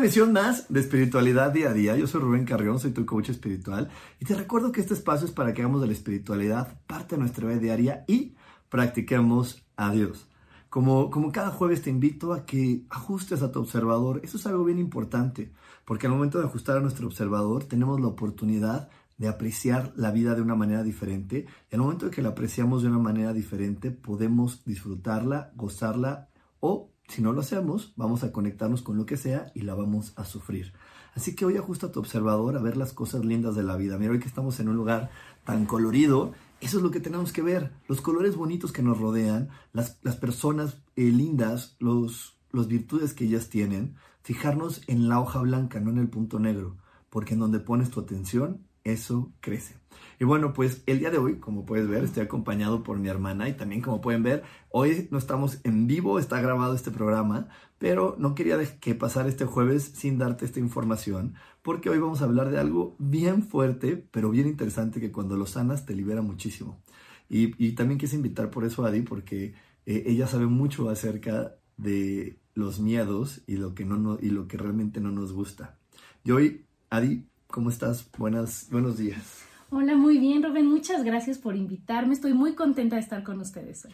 Emisión más de Espiritualidad Día a Día. Yo soy Rubén Carrión, soy tu coach espiritual y te recuerdo que este espacio es para que hagamos de la espiritualidad parte de nuestra vida diaria y practiquemos a Dios. Como, como cada jueves te invito a que ajustes a tu observador. Eso es algo bien importante, porque al momento de ajustar a nuestro observador tenemos la oportunidad de apreciar la vida de una manera diferente. Y al momento de que la apreciamos de una manera diferente, podemos disfrutarla, gozarla o si no lo hacemos, vamos a conectarnos con lo que sea y la vamos a sufrir. Así que hoy ajusta tu observador a ver las cosas lindas de la vida. Mira, hoy que estamos en un lugar tan colorido, eso es lo que tenemos que ver. Los colores bonitos que nos rodean, las, personas eh, lindas, los, los virtudes que ellas tienen. Fijarnos en la hoja blanca, no en el punto negro. Porque en donde pones tu atención, eso crece. Y bueno, pues el día de hoy, como puedes ver, estoy acompañado por mi hermana y también como pueden ver, hoy no estamos en vivo, está grabado este programa, pero no quería que pasar este jueves sin darte esta información, porque hoy vamos a hablar de algo bien fuerte, pero bien interesante que cuando lo sanas te libera muchísimo. Y, también quise invitar por eso a Adi, porque eh, ella sabe mucho acerca de los miedos y lo que, no, y lo que realmente no nos gusta. Y hoy, Adi, ¿cómo estás? Buenas, buenos días. Hola, muy bien, Rubén. Muchas gracias por invitarme. Estoy muy contenta de estar con ustedes hoy.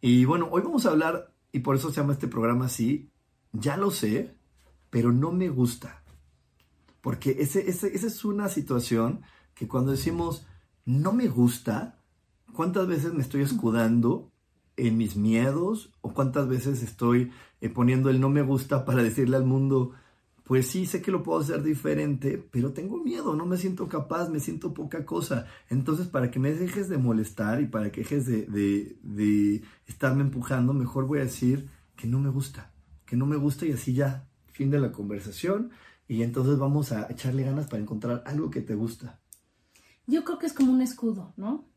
Y bueno, hoy vamos a hablar, y por eso se llama este programa así, ya lo sé, pero no me gusta. Porque ese, esa es una situación que cuando decimos no me gusta, ¿cuántas veces me estoy escudando en mis miedos? ¿O cuántas veces estoy eh, poniendo el no me gusta para decirle al mundo, pues sí, sé que lo puedo hacer diferente, pero tengo miedo, no me siento capaz, me siento poca cosa. Entonces, para que me dejes de molestar y para que dejes de, estarme empujando, mejor voy a decir que no me gusta, que no me gusta y así ya, fin de la conversación. Y entonces vamos a echarle ganas para encontrar algo que te gusta. Yo creo que es como un escudo, ¿no?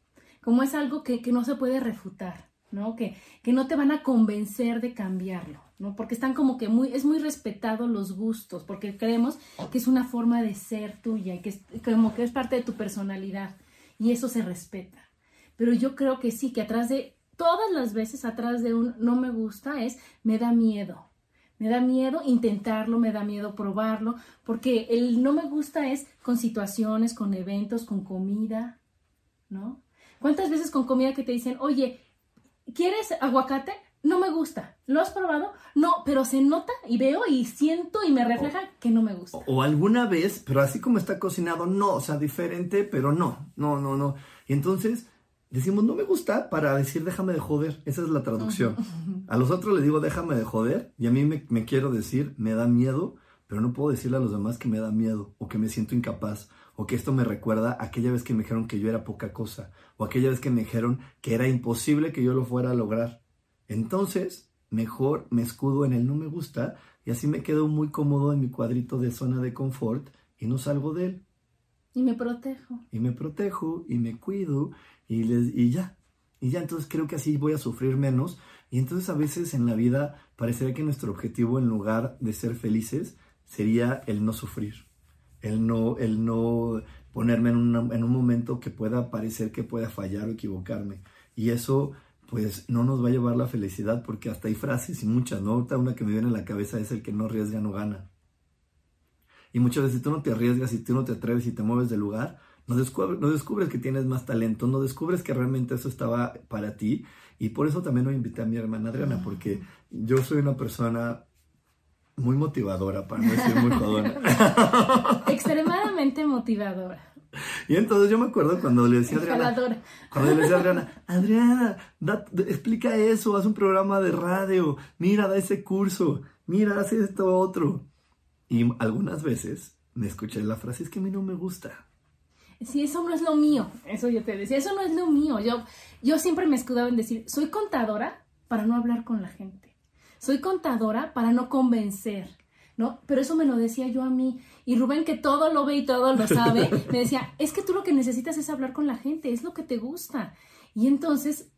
Como es algo que, que no se puede refutar. ¿No? Que, que no te van a convencer de cambiarlo, ¿no? Porque están como que muy, es muy respetado los gustos, porque creemos que es una forma de ser tuya y que es como que es parte de tu personalidad y eso se respeta. Pero yo creo que sí, que atrás de, todas las veces atrás de un no me gusta es me da miedo. Me da miedo intentarlo, me da miedo probarlo, porque el no me gusta es con situaciones, con eventos, con comida, ¿no? ¿Cuántas veces con comida que te dicen, oye, ¿quieres aguacate? No me gusta. ¿Lo has probado? No, pero se nota y veo y siento y me refleja que no me gusta. O, alguna vez, pero así como está cocinado, no, o sea, diferente, pero no, no, no, no. Y entonces decimos, no me gusta para decir, déjame de joder. Esa es la traducción. A los otros les digo, déjame de joder, y a mí me, me quiero decir, me da miedo, pero no puedo decirle a los demás que me da miedo o que me siento incapaz o que esto me recuerda aquella vez que me dijeron que yo era poca cosa, o aquella vez que me dijeron que era imposible que yo lo fuera a lograr. Entonces, mejor me escudo en el no me gusta y así me quedo muy cómodo en mi cuadrito de zona de confort y no salgo de él. Y me protejo. Y me protejo y me cuido y, les, y ya. Y ya entonces creo que así voy a sufrir menos. Y entonces a veces en la vida parecería que nuestro objetivo en lugar de ser felices sería el no sufrir el no, el no ponerme en, en un momento que pueda parecer que pueda fallar o equivocarme. Y eso pues no nos va a llevar la felicidad porque hasta hay frases y muchas, ¿no? Ahorita una que me viene a la cabeza es el que no arriesga no gana. Y muchas veces si tú no te arriesgas, si tú no te atreves y te mueves del lugar, no descubres, no descubres que tienes más talento, no descubres que realmente eso estaba para ti. Y por eso también hoy invité a mi hermana Adriana, porque yo soy una persona muy motivadora, para no decir muy jodona. Extremadamente motivadora. Y entonces yo me acuerdo cuando le decía a Adriana, cuando le decía a Adriana, Adriana, explica eso, haz un programa de radio, mira, da ese curso, mira, haz esto otro. Y algunas veces me escuché la frase, es que a mí no me gusta. Sí, eso no es lo mío, eso yo te decía, eso no es lo mío. Yo, yo siempre me escudaba en decir, soy contadora para no hablar con la gente. Soy contadora para no convencer, ¿no? Pero eso me lo decía yo a mí. Y Rubén, que todo lo ve y todo lo sabe, me decía, es que tú lo que necesitas es hablar con la gente, es lo que te gusta. Y entonces,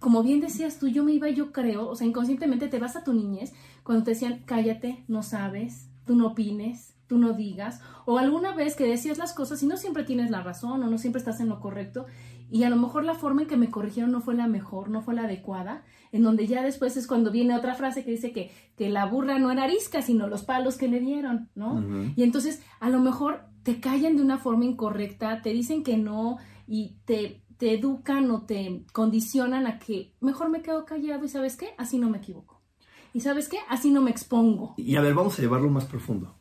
como bien decías tú, yo me iba, yo creo, o sea, inconscientemente te vas a tu niñez cuando te decían, cállate, no sabes, tú no opines, tú no digas, o alguna vez que decías las cosas y no siempre tienes la razón o no siempre estás en lo correcto, y a lo mejor la forma en que me corrigieron no fue la mejor, no fue la adecuada, en donde ya después es cuando viene otra frase que dice que, que la burra no era arisca, sino los palos que le dieron, ¿no? Y entonces a lo mejor te callan de una forma incorrecta, te dicen que no y te, te educan o te condicionan a que mejor me quedo callado y sabes qué, así no me equivoco. Y sabes qué, así no me expongo. Y a ver, vamos a llevarlo más profundo.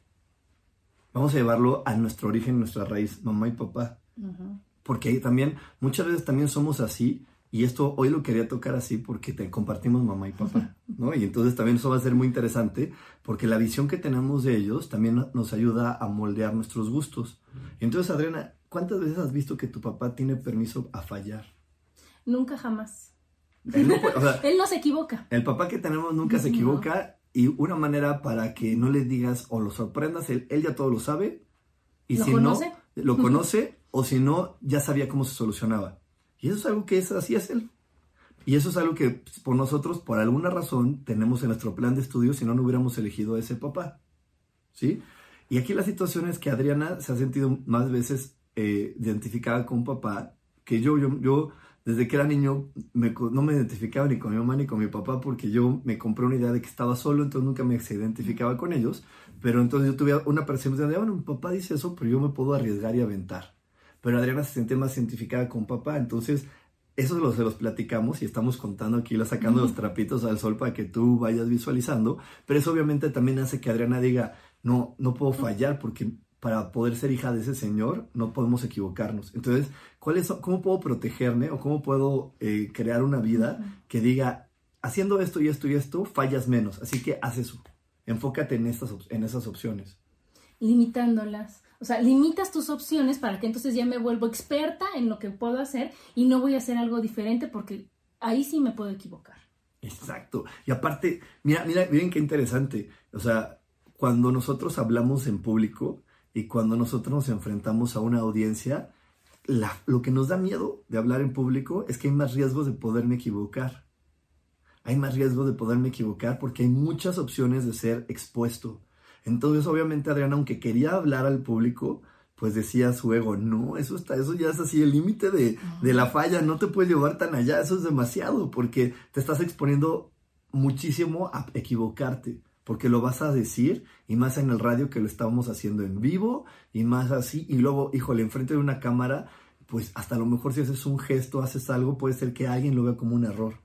Vamos a llevarlo a nuestro origen, nuestra raíz, mamá y papá. Porque también, muchas veces también somos así, y esto hoy lo quería tocar así porque te compartimos mamá y papá, ¿no? Y entonces también eso va a ser muy interesante porque la visión que tenemos de ellos también nos ayuda a moldear nuestros gustos. Entonces, Adriana, ¿cuántas veces has visto que tu papá tiene permiso a fallar? Nunca jamás. Él no, se equivoca. El papá que tenemos nunca se equivoca y una manera para que no le digas o lo sorprendas, él, él ya todo lo sabe. Y si no, lo conoce o si no, ya sabía cómo se solucionaba. Y eso es algo que es así es él. Y eso es algo que pues, por nosotros, por alguna razón, tenemos en nuestro plan de estudio si no, no hubiéramos elegido a ese papá. ¿Sí? Y aquí la situación es que Adriana se ha sentido más veces eh, identificada con papá que yo, yo, yo desde que era niño no me identificaba ni con mi mamá ni con mi papá porque yo me compré una idea de que estaba solo, entonces nunca me identificaba con ellos, pero entonces yo tuve una percepción de, bueno, mi papá dice eso, pero yo me puedo arriesgar y aventar. Pero Adriana se sentía más identificada con papá, entonces eso se los platicamos y estamos contando aquí, sacando los trapitos al sol para que tú vayas visualizando, pero eso obviamente también hace que Adriana diga, no, no puedo fallar porque para poder ser hija de ese Señor no podemos equivocarnos. Entonces, ¿cuál es, ¿cómo puedo protegerme o cómo puedo eh, crear una vida que diga, haciendo esto y esto y esto, fallas menos? Así que haz eso. Enfócate en, estas, en esas opciones. Limitándolas. O sea, limitas tus opciones para que entonces ya me vuelvo experta en lo que puedo hacer y no voy a hacer algo diferente porque ahí sí me puedo equivocar. Exacto. Y aparte, mira, mira, miren qué interesante. O sea, cuando nosotros hablamos en público, y cuando nosotros nos enfrentamos a una audiencia, lo que nos da miedo de hablar en público es que hay más riesgos de poderme equivocar. Hay más riesgo de poderme equivocar porque hay muchas opciones de ser expuesto. Entonces, obviamente, Adriana, aunque quería hablar al público, pues decía su ego, no, eso está, eso ya es así, el límite de, de, la falla, no te puedes llevar tan allá, eso es demasiado, porque te estás exponiendo muchísimo a equivocarte porque lo vas a decir, y más en el radio que lo estábamos haciendo en vivo, y más así, y luego, híjole, enfrente de una cámara, pues hasta a lo mejor si haces un gesto, haces algo, puede ser que alguien lo vea como un error.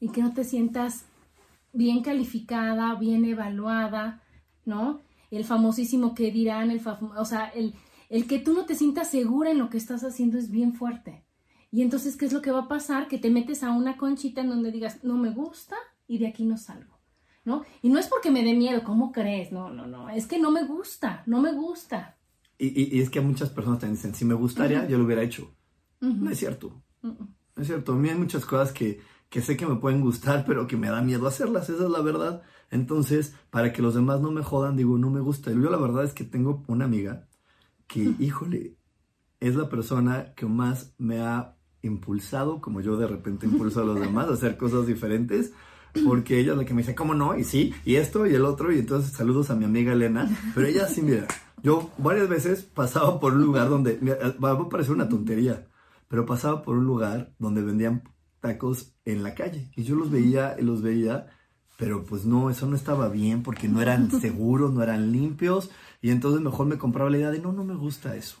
Y que no te sientas bien calificada, bien evaluada, ¿no? El famosísimo que dirán, el o sea, el, el que tú no te sientas segura en lo que estás haciendo es bien fuerte. Y entonces, ¿qué es lo que va a pasar? Que te metes a una conchita en donde digas, no me gusta y de aquí no salgo. ¿no? Y no es porque me dé miedo, ¿cómo crees? No, no, no, es que no me gusta, no me gusta. Y, y, es que muchas personas te dicen, si me gustaría, yo lo hubiera hecho. No es cierto. No es cierto. A mí hay muchas cosas que, que sé que me pueden gustar, pero que me da miedo hacerlas, esa es la verdad. Entonces, para que los demás no me jodan, digo, no me gusta. Yo la verdad es que tengo una amiga que, híjole, es la persona que más me ha impulsado, como yo de repente impulso a los demás a hacer cosas diferentes porque ella es la que me dice, ¿cómo no? Y sí, y esto y el otro, y entonces saludos a mi amiga Elena, pero ella sí, mira, yo varias veces pasaba por un lugar donde, va a parecer una tontería, pero pasaba por un lugar donde vendían tacos en la calle, y yo los veía, y los veía, pero pues no, eso no estaba bien, porque no eran seguros, no eran limpios, y entonces mejor me compraba la idea de, no, no me gusta eso.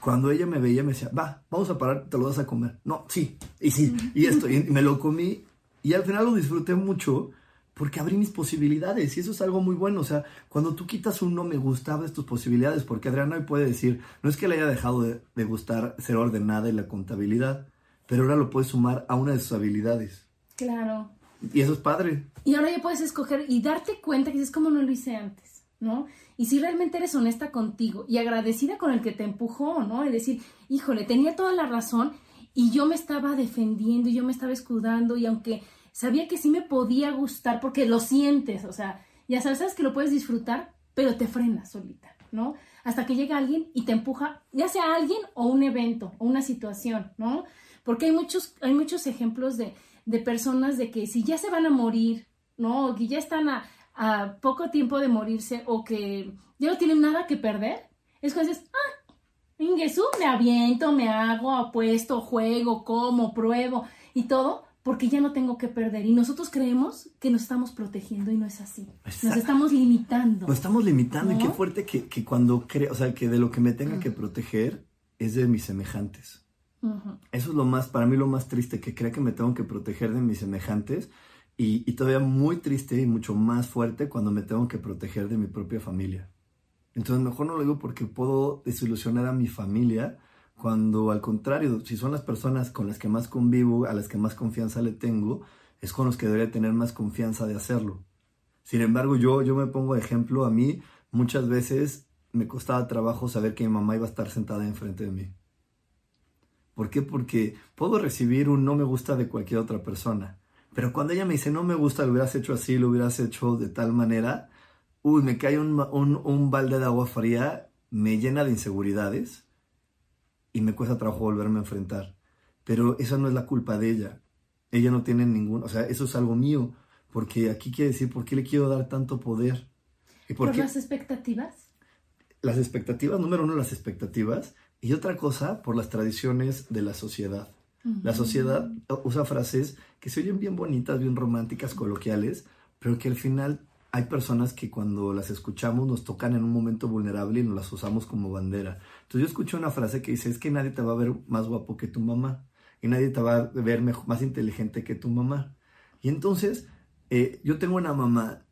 Cuando ella me veía, me decía, va, vamos a parar, te lo vas a comer. No, sí, y sí, y esto, y me lo comí y al final lo disfruté mucho porque abrí mis posibilidades y eso es algo muy bueno. O sea, cuando tú quitas un no me gusta, abres tus posibilidades, porque Adriana hoy puede decir, no es que le haya dejado de, de gustar ser ordenada y la contabilidad, pero ahora lo puedes sumar a una de sus habilidades. Claro. Y eso es padre. Y ahora ya puedes escoger y darte cuenta que es como no lo hice antes, ¿no? Y si realmente eres honesta contigo y agradecida con el que te empujó, ¿no? Y decir, híjole, tenía toda la razón y yo me estaba defendiendo y yo me estaba escudando y aunque sabía que sí me podía gustar porque lo sientes, o sea, ya sabes, sabes que lo puedes disfrutar, pero te frenas solita, ¿no? Hasta que llega alguien y te empuja, ya sea alguien o un evento o una situación, ¿no? Porque hay muchos, hay muchos ejemplos de, de personas de que si ya se van a morir, ¿no? O que ya están a, a poco tiempo de morirse o que ya no tienen nada que perder, es cuando dices, ah, Ingesú, me aviento, me hago, apuesto, juego, como, pruebo y todo, porque ya no tengo que perder. Y nosotros creemos que nos estamos protegiendo y no es así. Exacto. Nos estamos limitando. Nos estamos limitando y qué fuerte que, que cuando creo, o sea, que de lo que me tenga que proteger es de mis semejantes. Eso es lo más, para mí lo más triste, que crea que me tengo que proteger de mis semejantes y, y todavía muy triste y mucho más fuerte cuando me tengo que proteger de mi propia familia. Entonces mejor no lo digo porque puedo desilusionar a mi familia cuando al contrario, si son las personas con las que más convivo, a las que más confianza le tengo, es con los que debería tener más confianza de hacerlo. Sin embargo, yo, yo me pongo de ejemplo, a mí muchas veces me costaba trabajo saber que mi mamá iba a estar sentada enfrente de mí. ¿Por qué? Porque puedo recibir un no me gusta de cualquier otra persona. Pero cuando ella me dice no me gusta, lo hubieras hecho así, lo hubieras hecho de tal manera, uy, me cae un, un, un balde de agua fría, me llena de inseguridades y me cuesta trabajo volverme a enfrentar. Pero esa no es la culpa de ella. Ella no tiene ningún, o sea, eso es algo mío. Porque aquí quiere decir, ¿por qué le quiero dar tanto poder? ¿Y por ¿Por qué? las expectativas? las expectativas, número uno, las expectativas, y otra cosa, por las tradiciones de la sociedad. La sociedad usa frases que se oyen bien bonitas, bien románticas, coloquiales, pero que al final hay personas que cuando las escuchamos nos tocan en un momento vulnerable y nos las usamos como bandera. Entonces yo escuché una frase que dice, es que nadie te va a ver más guapo que tu mamá, y nadie te va a ver mejor- más inteligente que tu mamá. Y entonces, eh, yo tengo una mamá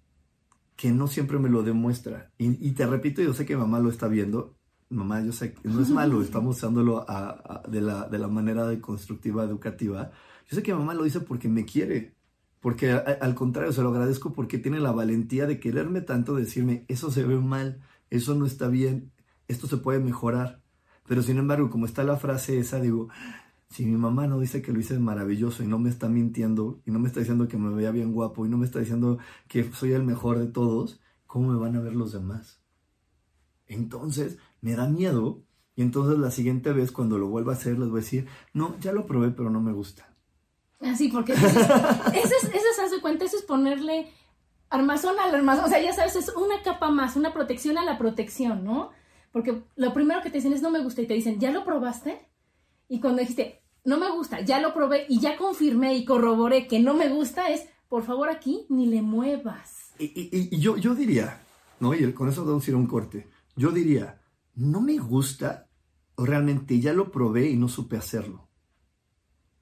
que no siempre me lo demuestra. Y, y te repito, yo sé que mamá lo está viendo. Mamá, yo sé que no es malo, estamos usándolo a- de, la, de la manera de constructiva, educativa. Yo sé que mamá lo dice porque me quiere. Porque al contrario, se lo agradezco porque tiene la valentía de quererme tanto, decirme, eso se ve mal, eso no está bien, esto se puede mejorar. Pero sin embargo, como está la frase esa, digo, si mi mamá no dice que lo hice maravilloso y no me está mintiendo y no me está diciendo que me veía bien guapo y no me está diciendo que soy el mejor de todos, ¿cómo me van a ver los demás? Entonces me da miedo y entonces la siguiente vez cuando lo vuelva a hacer les voy a decir, no, ya lo probé pero no me gusta. Así, porque eso es, eso es, eso es, cuenta, eso es ponerle armazón al armazón. O sea, ya sabes, es una capa más, una protección a la protección, ¿no? Porque lo primero que te dicen es no me gusta y te dicen, ¿ya lo probaste? Y cuando dijiste, no me gusta, ya lo probé y ya confirmé y corroboré que no me gusta, es, por favor aquí ni le muevas. Y, y- y- yo, yo diría, ¿no? Y con eso vamos a ir a un corte. Yo diría, no me gusta, o realmente ya lo probé y no supe hacerlo.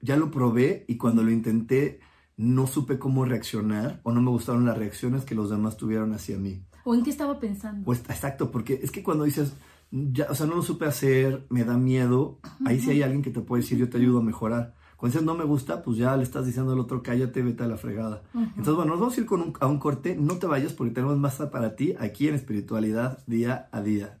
Ya lo probé y cuando lo intenté no supe cómo reaccionar o no me gustaron las reacciones que los demás tuvieron hacia mí. ¿O en qué estaba pensando? Pues exacto, porque es que cuando dices, ya, o sea, no lo supe hacer, me da miedo, ahí sí hay alguien que te puede decir, yo te ayudo a mejorar. Cuando dices no me gusta, pues ya le estás diciendo al otro, cállate, vete a la fregada. Entonces, bueno, nos vamos a ir con un- a un corte, no te vayas porque tenemos más para ti aquí en espiritualidad día a día.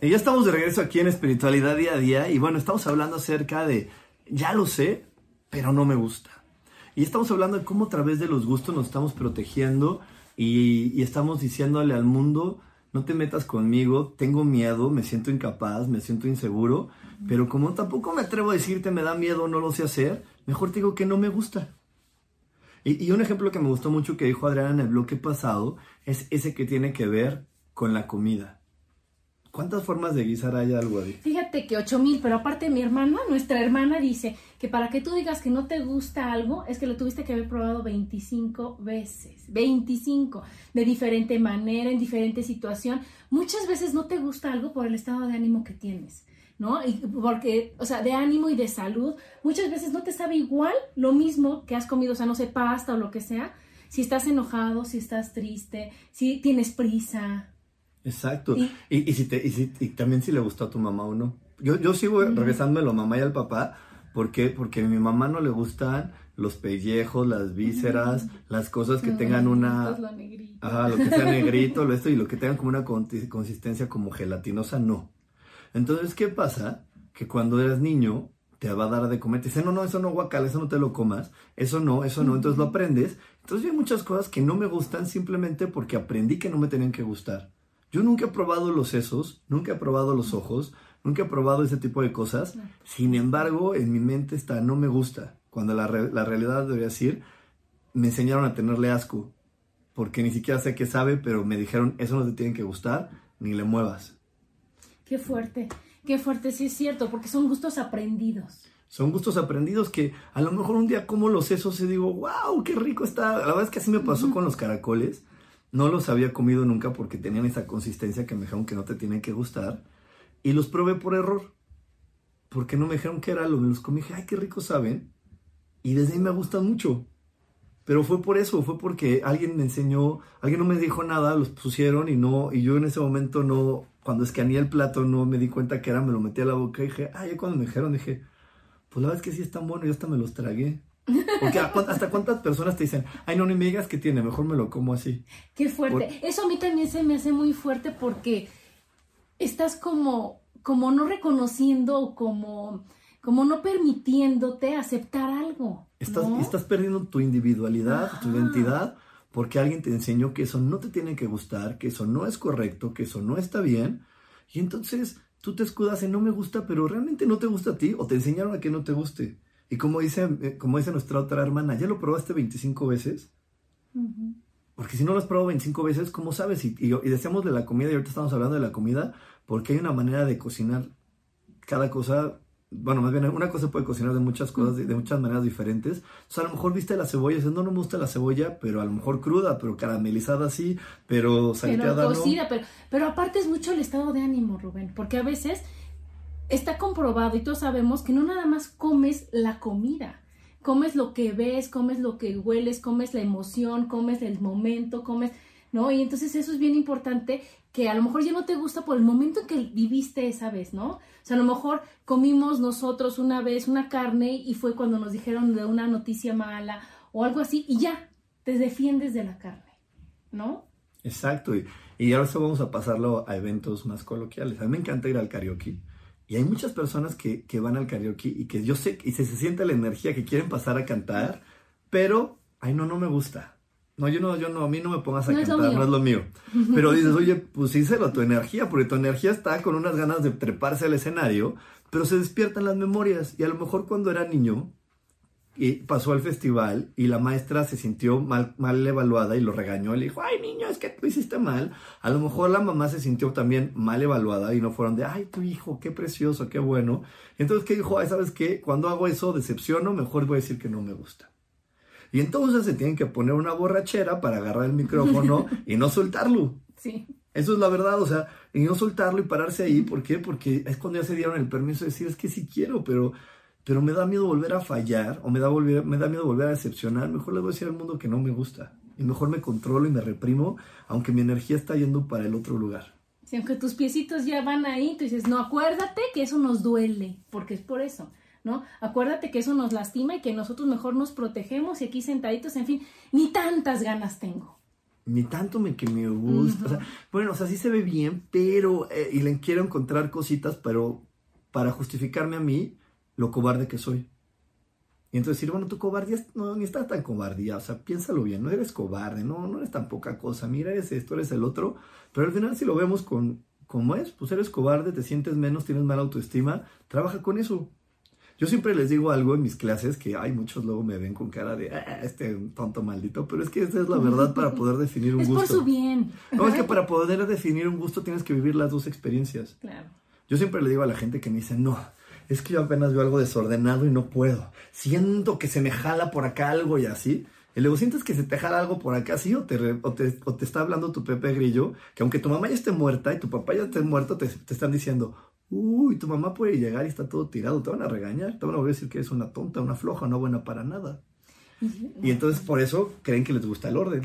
Y ya estamos de regreso aquí en Espiritualidad Día a Día y bueno, estamos hablando acerca de, ya lo sé, pero no me gusta. Y estamos hablando de cómo a través de los gustos nos estamos protegiendo y, estamos diciéndole al mundo, no te metas conmigo, tengo miedo, me siento incapaz, me siento inseguro, pero como tampoco me atrevo a decirte me da miedo, no lo sé hacer, mejor te digo que no me gusta. Y, y un ejemplo que me gustó mucho que dijo Adriana en el bloque pasado es ese que tiene que ver con la comida. ¿Cuántas formas de guisar hay algo ahí? Fíjate que ocho mil, pero aparte mi hermana, nuestra hermana dice que para que tú digas que no te gusta algo, es que lo tuviste que haber probado 25 veces, 25, de diferente manera, en diferente situación. Muchas veces no te gusta algo por el estado de ánimo que tienes. ¿no? Y porque, o sea, de ánimo y de salud, muchas veces no te sabe igual lo mismo que has comido, o sea, no sé, pasta o lo que sea, si estás enojado, si estás triste, si tienes prisa, Exacto. Y, y, si te, y, si, y también si le gustó a tu mamá o no. Yo, yo sigo mm. regresándome a la mamá y al papá. ¿Por qué? Porque a mi mamá no le gustan los pellejos, las vísceras, mm. las cosas que tengan una... Lo negrito. Ajá, lo que sea negrito, lo esto, y lo que tengan como una consistencia como gelatinosa, no. Entonces, ¿qué pasa? Que cuando eres niño, te va a dar de comer. Te dice, no, no, eso no guacal, eso no te lo comas. Eso no, eso no. Entonces lo aprendes. Entonces hay muchas cosas que no me gustan simplemente porque aprendí que no me tenían que gustar. Yo nunca he probado los sesos, nunca he probado los ojos, nunca he probado ese tipo de cosas. Sin embargo, en mi mente está, no me gusta. Cuando la, la realidad debería decir, me enseñaron a tenerle asco. Porque ni siquiera sé qué sabe, pero me dijeron, eso no te tiene que gustar, ni le muevas. Qué fuerte, qué fuerte, sí es cierto, porque son gustos aprendidos. Son gustos aprendidos que a lo mejor un día como los sesos y digo, wow, qué rico está. La verdad es que así me pasó con los caracoles. No los había comido nunca porque tenían esa consistencia que me dijeron que no te tienen que gustar. Y los probé por error. Porque no me dijeron que era lo. Me los comí dije, ay, qué rico saben. Y desde ahí me gustan mucho. Pero fue por eso, fue porque alguien me enseñó, alguien no me dijo nada, los pusieron y no, y yo en ese momento no, cuando escaneé el plato no me di cuenta que era, me lo metí a la boca y dije, ay, ya cuando me dijeron dije, pues la verdad es que sí es tan bueno, y hasta me los tragué. Porque hasta cuántas personas te dicen, ay, no, ni me digas que tiene, mejor me lo como así. Qué fuerte. Eso a mí también se me hace muy fuerte porque estás como, como no reconociendo, como, como no permitiéndote aceptar algo. Estás, estás perdiendo tu individualidad, tu identidad, porque alguien te enseñó que eso no te tiene que gustar, que eso no es correcto, que eso no está bien. Y entonces tú te escudas en no me gusta, pero realmente no te gusta a ti o te enseñaron a que no te guste. Y como dice, eh, como dice nuestra otra hermana, ¿ya lo probaste 25 veces? Porque si no lo has probado 25 veces, ¿cómo sabes? Y, y, y, decíamos de la comida, y ahorita estamos hablando de la comida, porque hay una manera de cocinar cada cosa. Bueno, más bien, una cosa puede cocinar de muchas cosas, de, de, muchas maneras diferentes. O sea, a lo mejor viste la cebolla, dices, no, no me gusta la cebolla, pero a lo mejor cruda, pero caramelizada sí, pero salteada pero cocida, no. Pero, pero aparte es mucho el estado de ánimo, Rubén, porque a veces está comprobado y todos sabemos que no nada más comes la comida, comes lo que ves, comes lo que hueles, comes la emoción, comes el momento, comes, ¿no? Y entonces eso es bien importante que a lo mejor ya no te gusta por el momento en que viviste esa vez, ¿no? O sea, a lo mejor comimos nosotros una vez una carne y fue cuando nos dijeron de una noticia mala o algo así y ya, te defiendes de la carne, ¿no? Exacto, y, y ahora vamos a pasarlo a eventos más coloquiales. A mí me encanta ir al karaoke Y hay muchas personas que, que van al karaoke y que yo sé, y se, se siente la energía que quieren pasar a cantar, pero, ay, no, no me gusta. No, yo no, yo no, a mí no me pongas a No cantar, no es lo mío. Pero dices, oye, pues síselo a tu energía, porque tu energía está con unas ganas de treparse al escenario, pero se despiertan las memorias. Y a lo mejor cuando era niño, y pasó al festival y la maestra se sintió mal, mal evaluada y lo regañó. Le dijo, ay niño, es que tú hiciste mal. A lo mejor la mamá se sintió también mal evaluada y no fueron de, ay tu hijo, qué precioso, qué bueno. Entonces, ¿qué dijo? Ay, ¿sabes qué? Cuando hago eso, decepciono, mejor voy a decir que no me gusta. Y entonces se tienen que poner una borrachera para agarrar el micrófono y no soltarlo. Sí. Eso es la verdad, o sea, y no soltarlo y pararse ahí. ¿Por qué? Porque es cuando ya se dieron el permiso de decir, es que sí quiero, pero, pero me da miedo volver a fallar o me da, volver, me da miedo volver a decepcionar. Mejor le voy a decir al mundo que no me gusta. Y mejor me controlo y me reprimo, aunque mi energía está yendo para el otro lugar. Sí, aunque tus piecitos ya van ahí, tú dices, no, acuérdate que eso nos duele, porque es por eso, ¿no? Acuérdate que eso nos lastima y que nosotros mejor nos protegemos y aquí sentaditos, en fin, ni tantas ganas tengo. Ni tanto me, que me gusta. o sea, bueno, o sea, sí se ve bien, pero... eh, y le quiero encontrar cositas, pero para justificarme a mí lo cobarde que soy. Y entonces decir, bueno, tu cobardía es- no, ni está tan cobardía, o sea, piénsalo bien, no eres cobarde, no, no eres tan poca cosa, mira, eres esto, eres el otro, pero al final si lo vemos con como es, pues eres cobarde, te sientes menos, tienes mala autoestima, trabaja con eso. Yo siempre les digo algo en mis clases que hay muchos luego me ven con cara de "Ah, este tonto maldito, pero es que esa es la verdad para poder definir un Es gusto. por su bien. No, es que para poder definir un gusto tienes que vivir las dos experiencias. Claro. Yo siempre le digo a la gente que me dice, no, es que yo apenas veo algo desordenado y no puedo. Siento que se me jala por acá algo y así. Y luego sientes que se te jala algo por acá, sí, o te, o te, o te está hablando tu Pepe Grillo, que aunque tu mamá ya esté muerta y tu papá ya esté muerto, te, te están diciendo, uy, tu mamá puede llegar y está todo tirado, te van a regañar, te van a decir que eres una tonta, una floja, no buena para nada. Y entonces por eso creen que les gusta el orden.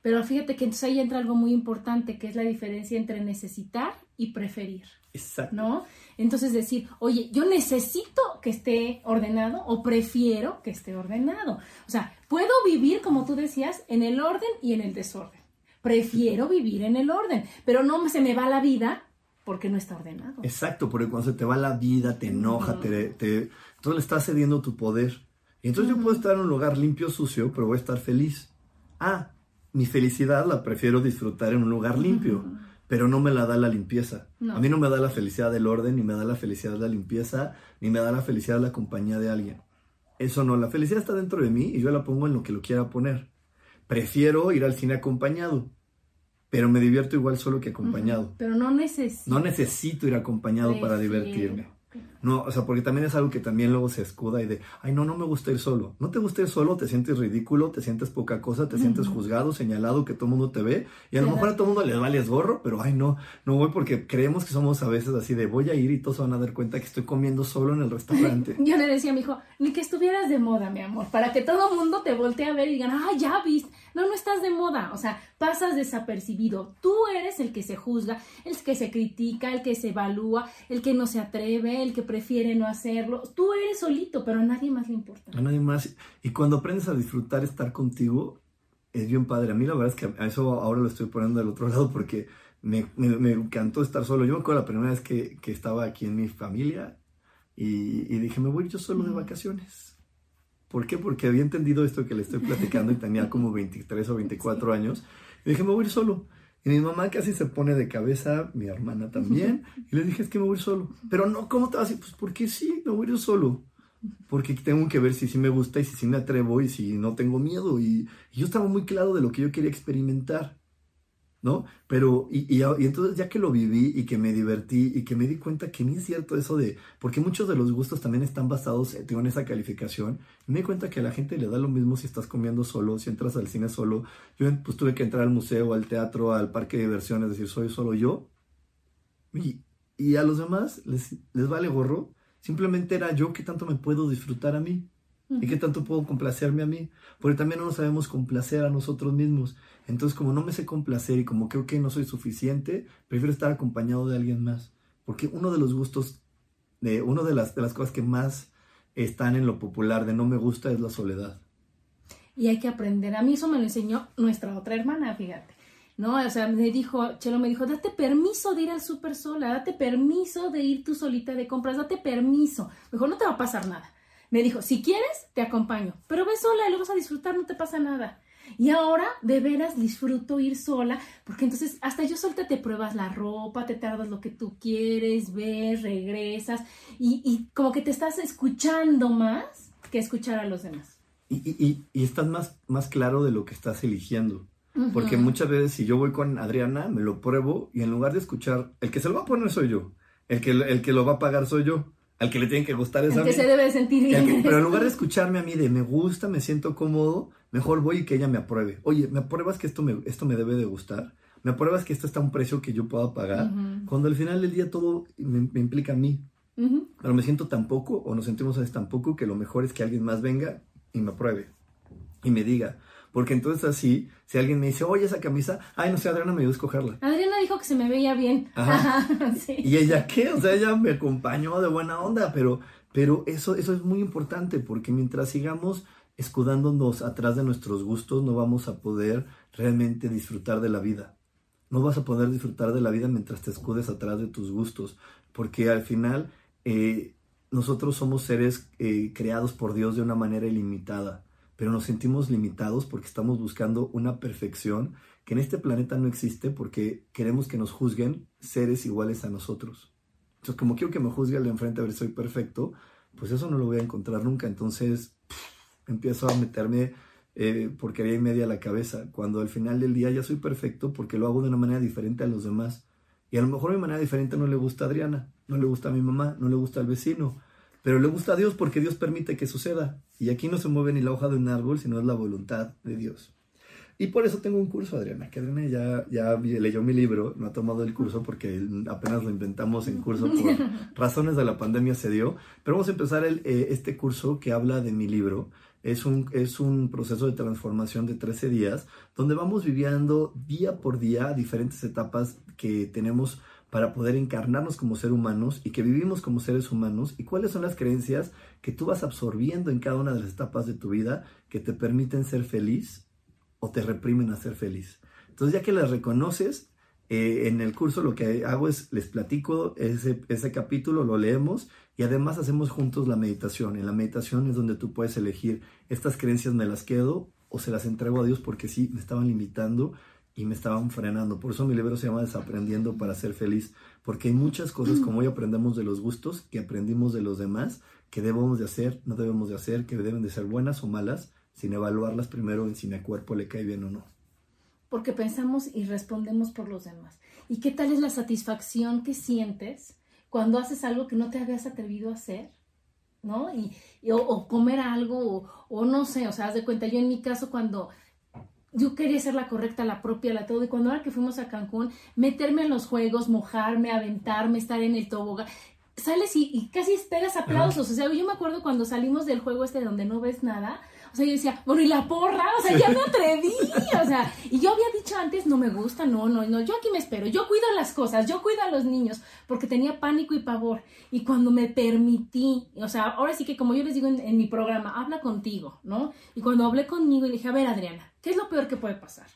Pero fíjate que entonces ahí entra algo muy importante, que es la diferencia entre necesitar y preferir. Exacto. ¿no? Entonces decir, oye, yo necesito que esté ordenado o prefiero que esté ordenado. O sea, puedo vivir, como tú decías, en el orden y en el desorden. Prefiero vivir en el orden, pero no se me va la vida porque no está ordenado. Exacto, porque cuando se te va la vida, te enoja, te, te, entonces le estás cediendo tu poder. Y entonces yo puedo estar en un lugar limpio, sucio, pero voy a estar feliz. Ah, mi felicidad la prefiero disfrutar en un lugar limpio, pero no me la da la limpieza. No. A mí no me da la felicidad del orden, ni me da la felicidad de la limpieza, ni me da la felicidad de la compañía de alguien. Eso no, la felicidad está dentro de mí y yo la pongo en lo que lo quiera poner. Prefiero ir al cine acompañado, pero me divierto igual solo que acompañado. Pero no necesito. No necesito ir acompañado para divertirme. No, o sea, porque también es algo que también luego se escuda y de, ay, no, no me gusta ir solo. No te gusta ir solo, te sientes ridículo, te sientes poca cosa, te sientes juzgado, señalado, que todo el mundo te ve. Y a lo mejor a todo el mundo le vale gorro, pero ay, no, no voy porque creemos que somos a veces así de, voy a ir y todos van a dar cuenta que estoy comiendo solo en el restaurante. Yo le decía a mi hijo, ni que estuvieras de moda, mi amor, para que todo el mundo te voltee a ver y digan, ah, ya viste. No, no estás de moda. O sea, pasas desapercibido. Tú eres el que se juzga, el que se critica, el que se evalúa, el que no se atreve, el que prefiere no hacerlo. Tú eres solito, pero a nadie más le importa. a nadie más. Y cuando aprendes a disfrutar estar contigo, es bien padre. A mí la verdad es que a eso ahora lo estoy poniendo del otro lado porque me, me- me encantó estar solo. Yo me acuerdo la primera vez que, que estaba aquí en mi familia y, y dije, me voy yo solo de vacaciones. ¿Por qué? Porque había entendido esto que le estoy platicando y tenía como 23 o 24 años. Y dije, me voy a ir solo. Y mi mamá casi se pone de cabeza, mi hermana también. Y le dije, es que me voy solo. Pero no, ¿cómo te vas a ir? Pues porque sí, me voy ir solo porque tengo que ver si sí me gusta y si sí me atrevo y si no tengo miedo. Y yo estaba muy claro de lo que yo quería experimentar, ¿no? Pero, y, y, entonces ya que lo viví y que me divertí y que me di cuenta que ni es cierto eso de, porque muchos de los gustos también están basados eh, en esa calificación, me di cuenta que a la gente le da lo mismo si estás comiendo solo, si entras al cine solo. Yo pues tuve que entrar al museo, al teatro, al parque de diversiones, decir, soy solo yo. Y, y a los demás les, les vale gorro. Simplemente era yo que tanto me puedo disfrutar a mí y qué tanto puedo complacerme a mí, porque también no nos sabemos complacer a nosotros mismos. Entonces, como no me sé complacer y como creo que no soy suficiente, prefiero estar acompañado de alguien más, porque uno de los gustos, de una de las, de las cosas que más están en lo popular de no me gusta es la soledad. Y hay que aprender. A mí eso me lo enseñó nuestra otra hermana, fíjate. ¿no? O sea, me dijo, Chelo me dijo, date permiso de ir al súper sola, date permiso de ir tú solita de compras, date permiso. Me dijo, no te va a pasar nada. Me dijo, si quieres, te acompaño, pero ve sola y lo vas a disfrutar, no te pasa nada. Y ahora de veras disfruto ir sola, porque entonces hasta yo solita te pruebas la ropa, te tardas lo que tú quieres, ves, regresas y, y como que te estás escuchando más que escuchar a los demás. Y, y, y, estás más, más claro de lo que estás eligiendo. Porque muchas veces si yo voy con Adriana, me lo pruebo y en lugar de escuchar, el que se lo va a poner soy yo, el que, el que lo va a pagar soy yo, al que le tiene que gustar es el a que se debe sentir bien. pero en lugar de escucharme a mí de me gusta, me siento cómodo, mejor voy y que ella me apruebe. Oye, ¿me apruebas que esto me, esto me debe de gustar? ¿Me apruebas que esto está a un precio que yo pueda pagar? Cuando al final del día todo me, implica a mí. Pero me siento tan poco, o nos sentimos a veces tan poco, que lo mejor es que alguien más venga y me apruebe. Y me diga, porque entonces así, si alguien me dice, oye, esa camisa, ay, no sé, Adriana me ayudó a escogerla. Adriana dijo que se me veía bien. Ajá. ¿Y ella qué? O sea, ella me acompañó de buena onda, pero, pero eso, eso es muy importante porque mientras sigamos escudándonos atrás de nuestros gustos, no vamos a poder realmente disfrutar de la vida. No vas a poder disfrutar de la vida mientras te escudes atrás de tus gustos, porque al final eh, nosotros somos seres eh, creados por Dios de una manera ilimitada pero nos sentimos limitados porque estamos buscando una perfección que en este planeta no existe porque queremos que nos juzguen seres iguales a nosotros. Entonces, como quiero que me juzgue al de enfrente a ver si soy perfecto, pues eso no lo voy a encontrar nunca. Entonces, empiezo a meterme eh, porquería y media la cabeza, cuando al final del día ya soy perfecto porque lo hago de una manera diferente a los demás. Y a lo mejor mi manera diferente no le gusta a Adriana, no le gusta a mi mamá, no le gusta al vecino, pero le gusta a Dios porque Dios permite que suceda. Y aquí no se mueve ni la hoja de un árbol, sino es la voluntad de Dios. Y por eso tengo un curso, Adriana, que Adriana ya, ya leyó mi libro, no ha tomado el curso porque apenas lo inventamos en curso por razones de la pandemia se dio, pero vamos a empezar el, eh, este curso que habla de mi libro. Es un, es un proceso de transformación de 13 días, donde vamos viviendo día por día diferentes etapas que tenemos para poder encarnarnos como seres humanos y que vivimos como seres humanos y cuáles son las creencias que tú vas absorbiendo en cada una de las etapas de tu vida que te permiten ser feliz o te reprimen a ser feliz. Entonces ya que las reconoces, eh, en el curso lo que hago es les platico ese, ese capítulo, lo leemos y además hacemos juntos la meditación. En la meditación es donde tú puedes elegir estas creencias me las quedo o se las entrego a Dios porque sí, me estaban limitando y me estaban frenando. Por eso mi libro se llama Desaprendiendo para ser feliz, porque hay muchas cosas como hoy aprendemos de los gustos, que aprendimos de los demás, que debemos de hacer, no debemos de hacer, que deben de ser buenas o malas, sin evaluarlas primero en si mi cuerpo le cae bien o no. Porque pensamos y respondemos por los demás. ¿Y qué tal es la satisfacción que sientes cuando haces algo que no te habías atrevido a hacer? ¿No? Y, o, comer algo, o, o no sé, o sea, haz de cuenta, yo en mi caso cuando yo quería ser la correcta, la propia, la todo. Y cuando ahora que fuimos a Cancún, meterme en los juegos, mojarme, aventarme, estar en el tobogán, sales y, casi esperas aplausos. O sea, yo me acuerdo cuando salimos del juego este donde no ves nada. O sea, yo decía, bueno, y la porra, o sea, ya me atreví, o sea, y yo había dicho antes, no me gusta, no, no, no, yo aquí me espero, yo cuido las cosas, yo cuido a los niños, porque tenía pánico y pavor. Y cuando me permití, o sea, ahora sí que como yo les digo en, en mi programa, habla contigo, ¿no? Y cuando hablé conmigo y dije, a ver, Adriana, ¿Qué es lo peor que puede pasar?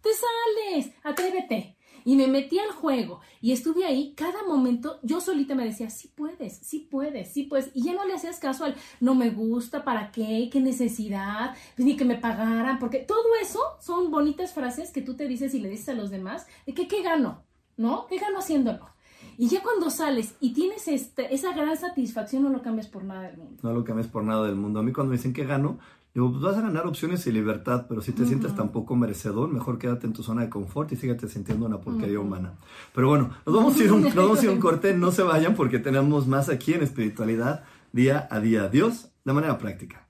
Te sales, atrévete. Y me metí al juego y estuve ahí cada momento, yo solita me decía, sí puedes, sí puedes, sí puedes. Y ya no le hacías caso al, no me gusta, ¿para qué? ¿Qué necesidad? ni que me pagaran, porque todo eso son bonitas frases que tú te dices y le dices a los demás, de que qué gano, ¿no? ¿Qué gano haciéndolo? Y ya cuando sales y tienes este, esa gran satisfacción, no lo cambias por nada del mundo. No lo cambias por nada del mundo. A mí cuando me dicen que gano, Digo, pues vas a ganar opciones y libertad, pero si te sientes tampoco merecedor, mejor quédate en tu zona de confort y sígate sintiendo una porquería humana. Pero bueno, nos vamos, a ir un, nos vamos a ir un corte, no se vayan porque tenemos más aquí en espiritualidad día a día. Dios, de manera práctica.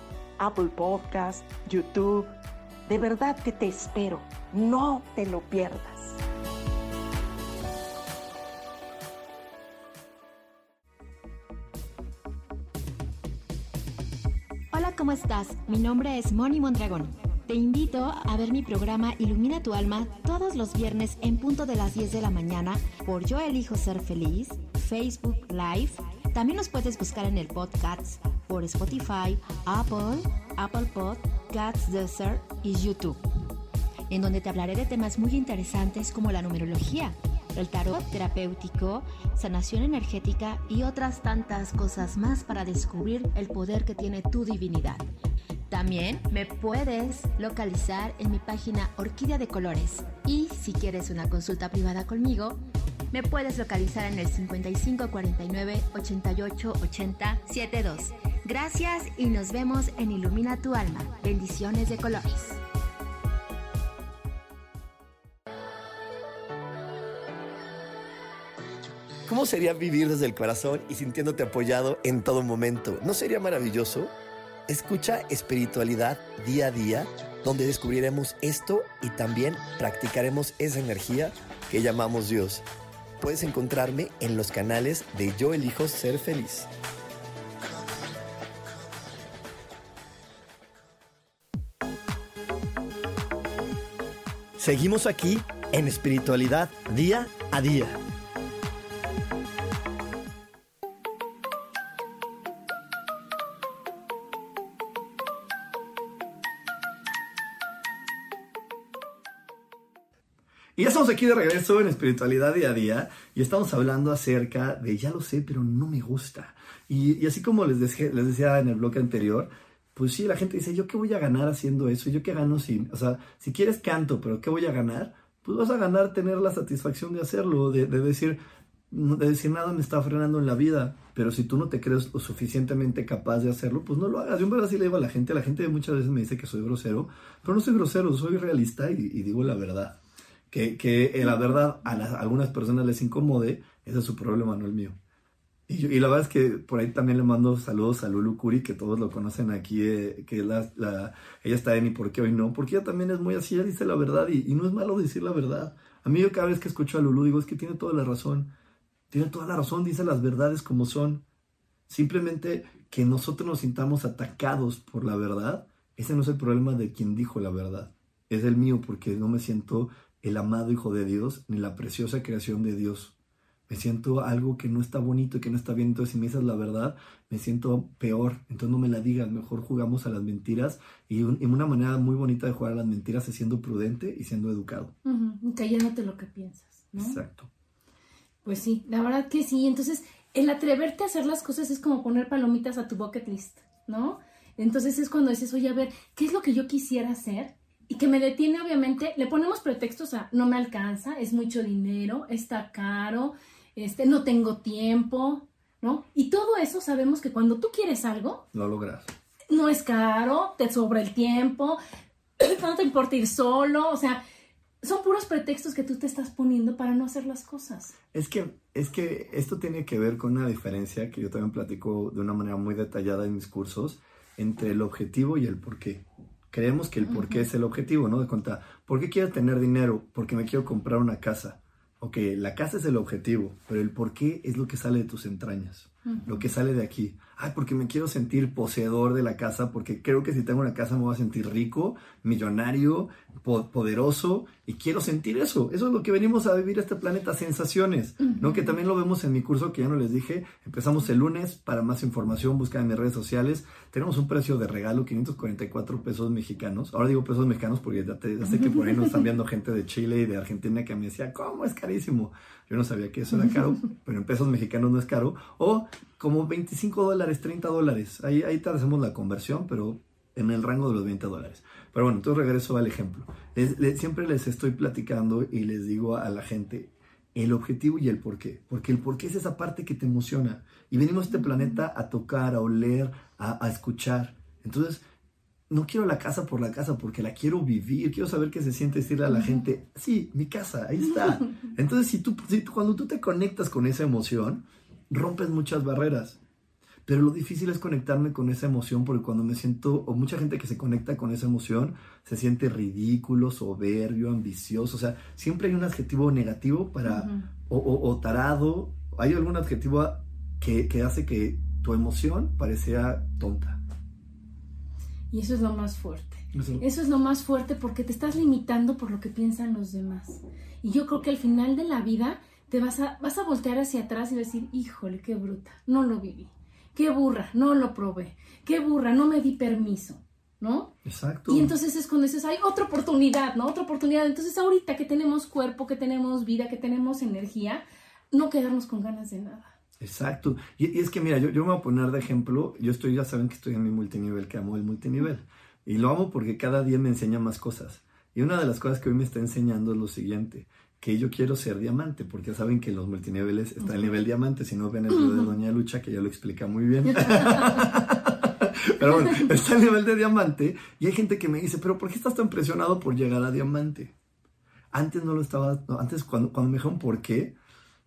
Apple Podcast, YouTube. De verdad que te espero. No te lo pierdas. Hola, ¿cómo estás? Mi nombre es Moni Mondragón. Te invito a ver mi programa Ilumina tu alma todos los viernes en punto de las 10 de la mañana por Yo Elijo Ser Feliz, Facebook Live. También nos puedes buscar en el podcast por Spotify, Apple, Apple Podcasts, Desert y YouTube, en donde te hablaré de temas muy interesantes como la numerología, el tarot terapéutico, sanación energética y otras tantas cosas más para descubrir el poder que tiene tu divinidad. También me puedes localizar en mi página Orquídea de Colores. Y si quieres una consulta privada conmigo, me puedes localizar en el 55 49 88 80 72. Gracias y nos vemos en Ilumina tu alma. Bendiciones de colores. ¿Cómo sería vivir desde el corazón y sintiéndote apoyado en todo momento? ¿No sería maravilloso? Escucha espiritualidad día a día, donde descubriremos esto y también practicaremos esa energía que llamamos Dios. Puedes encontrarme en los canales de Yo Elijo Ser Feliz. Seguimos aquí en espiritualidad día a día. Y ya estamos aquí de regreso en Espiritualidad Día a Día y estamos hablando acerca de ya lo sé, pero no me gusta. Y, así como les, dejé- les decía en el bloque anterior, pues sí, la gente dice, ¿yo qué voy a ganar haciendo eso? ¿Yo qué gano si, o sea, si quieres canto, pero ¿qué voy a ganar? Pues vas a ganar tener la satisfacción de hacerlo, de, de decir, de decir nada me está frenando en la vida, pero si tú no te crees lo suficientemente capaz de hacerlo, pues no lo hagas. Yo en verdad sí le digo a la gente, la gente muchas veces me dice que soy grosero, pero no soy grosero, soy realista y, digo la verdad. Que, que la verdad a, las- a algunas personas les incomode, ese es su problema, no el mío. Y, y la verdad es que por ahí también le mando saludos a Lulu Curi, que todos lo conocen aquí, eh, que la, la- ella está en y por qué hoy no, porque ella también es muy así, ella dice la verdad y no es malo decir la verdad. A mí yo cada vez que escucho a Lulu digo, es que tiene toda la razón, tiene toda la razón, dice las verdades como son. Simplemente que nosotros nos sintamos atacados por la verdad, ese no es el problema de quien dijo la verdad, es el mío porque no me siento el amado Hijo de Dios ni la preciosa creación de Dios. Me siento algo que no está bonito y que no está bien. Entonces, si me dices la verdad, me siento peor. Entonces, no me la digas. Mejor jugamos a las mentiras. Y, un- y una manera muy bonita de jugar a las mentiras es siendo prudente y siendo educado. Y callándote lo que piensas, ¿no? Exacto. Pues sí, la verdad que sí. Entonces, el atreverte a hacer las cosas es como poner palomitas a tu bucket list, ¿no? Entonces es cuando dices, oye, a ver, ¿qué es lo que yo quisiera hacer? Y que me detiene, obviamente, le ponemos pretextos a no me alcanza, es mucho dinero, está caro, este, no tengo tiempo, ¿no? Y todo eso sabemos que cuando tú quieres algo, Lo logras. no es caro, te sobra el tiempo, no te importa ir solo, o sea, son puros pretextos que tú te estás poniendo para no hacer las cosas. Es que, es que esto tiene que ver con una diferencia que yo también platico de una manera muy detallada en mis cursos entre el objetivo y el porqué. Creemos que el porqué es el objetivo, ¿no? De cuenta, ¿por qué quiero tener dinero? Porque me quiero comprar una casa. Ok, la casa es el objetivo, pero el porqué es lo que sale de tus entrañas, lo que sale de aquí. Ay, porque me quiero sentir poseedor de la casa, porque creo que si tengo una casa me voy a sentir rico, millonario, po- poderoso, y quiero sentir eso. Eso es lo que venimos a vivir a este planeta, sensaciones, ¿no? Que también lo vemos en mi curso que ya no les dije. Empezamos el lunes. Para más información, busca en mis redes sociales. Tenemos un precio de regalo, 544 pesos mexicanos. Ahora digo pesos mexicanos porque ya, te- ya sé que por ahí nos están viendo gente de Chile y de Argentina que me decía, ¿cómo es carísimo? Yo no sabía que eso era caro, pero en pesos mexicanos no es caro. O como 25 dólares, 30 dólares. Ahí, ahí te hacemos la conversión, pero en el rango de los 20 dólares. Pero bueno, entonces regreso al ejemplo. Les- les- siempre les estoy platicando y les digo a la gente el objetivo y el por qué. Porque el por qué es esa parte que te emociona. Y venimos a este planeta a tocar, a oler, a, a escuchar. Entonces, no quiero la casa por la casa porque la quiero vivir, quiero saber qué se siente decirle a la gente, sí, mi casa, ahí está. Entonces, si tú, si cuando tú te conectas con esa emoción, rompes muchas barreras. Pero lo difícil es conectarme con esa emoción porque cuando me siento, o mucha gente que se conecta con esa emoción, se siente ridículo, soberbio, ambicioso. O sea, siempre hay un adjetivo negativo para, o, tarado. Hay algún adjetivo que, que hace que tu emoción parecía tonta. Y eso es lo más fuerte. Eso. es lo más fuerte porque te estás limitando por lo que piensan los demás. Y yo creo que al final de la vida te vas a, vas a voltear hacia atrás y decir, híjole, qué bruta, no lo viví. Qué burra, no lo probé. Qué burra, no me di permiso. ¿No? Exacto. Y entonces es cuando dices, hay otra oportunidad, ¿no? Otra oportunidad. Entonces ahorita que tenemos cuerpo, que tenemos vida, que tenemos energía, no quedarnos con ganas de nada. Exacto. Y, es que mira, yo, yo me voy a poner de ejemplo, yo estoy, ya saben que estoy en mi multinivel, que amo el multinivel. Y lo amo porque cada día me enseña más cosas. Y una de las cosas que hoy me está enseñando es lo siguiente, que yo quiero ser diamante, porque ya saben que los multiniveles está el nivel diamante, si no ven el video de Doña Lucha, que ya lo explica muy bien. pero bueno, está el nivel de diamante y hay gente que me dice, pero ¿por qué estás tan presionado por llegar a diamante? Antes no lo estaba, antes cuando, cuando me dijeron por qué,